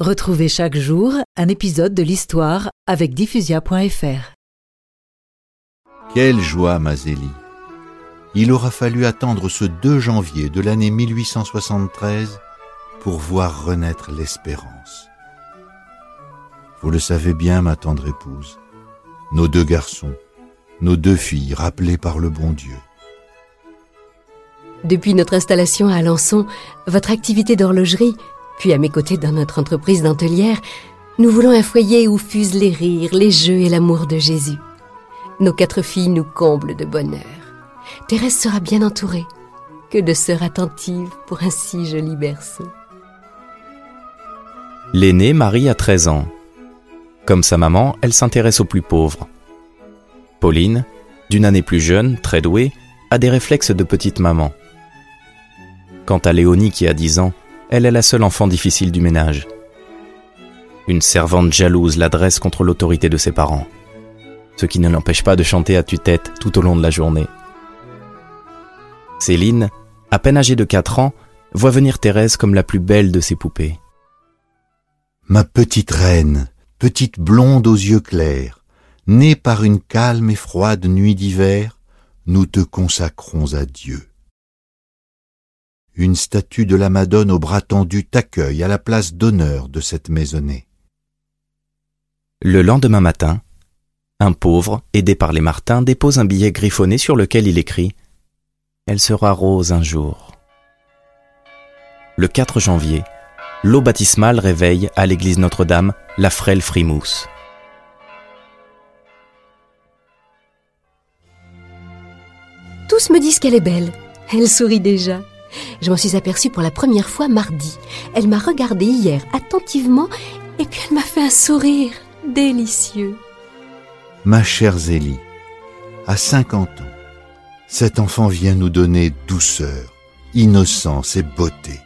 Retrouvez chaque jour un épisode de l'histoire avec diffusia.fr. Quelle joie, Mazélie Il aura fallu attendre ce 2 janvier de l'année 1873 pour voir renaître l'espérance. Vous le savez bien, ma tendre épouse, nos deux garçons, nos deux filles rappelées par le bon Dieu. Depuis notre installation à Alençon, votre activité d'horlogerie puis à mes côtés dans notre entreprise dentelière, nous voulons un foyer où fusent les rires, les jeux et l'amour de Jésus. Nos quatre filles nous comblent de bonheur. Thérèse sera bien entourée. Que de sœurs attentives pour un si joli berceau. L'aînée Marie a 13 ans. Comme sa maman, elle s'intéresse aux plus pauvres. Pauline, d'une année plus jeune, très douée, a des réflexes de petite maman. Quant à Léonie qui a 10 ans, elle est la seule enfant difficile du ménage. Une servante jalouse l'adresse contre l'autorité de ses parents, ce qui ne l'empêche pas de chanter à tue-tête tout au long de la journée. Céline, à peine âgée de 4 ans, voit venir Thérèse comme la plus belle de ses poupées. Ma petite reine, petite blonde aux yeux clairs, née par une calme et froide nuit d'hiver, nous te consacrons à Dieu une statue de la Madone au bras tendu t'accueille à la place d'honneur de cette maisonnée. Le lendemain matin, un pauvre, aidé par les Martins, dépose un billet griffonné sur lequel il écrit Elle sera rose un jour. Le 4 janvier, l'eau baptismale réveille à l'église Notre-Dame la frêle Frimousse. Tous me disent qu'elle est belle. Elle sourit déjà. Je m'en suis aperçue pour la première fois mardi. Elle m'a regardé hier attentivement et puis elle m'a fait un sourire délicieux. Ma chère Zélie, à 50 ans, cet enfant vient nous donner douceur, innocence et beauté.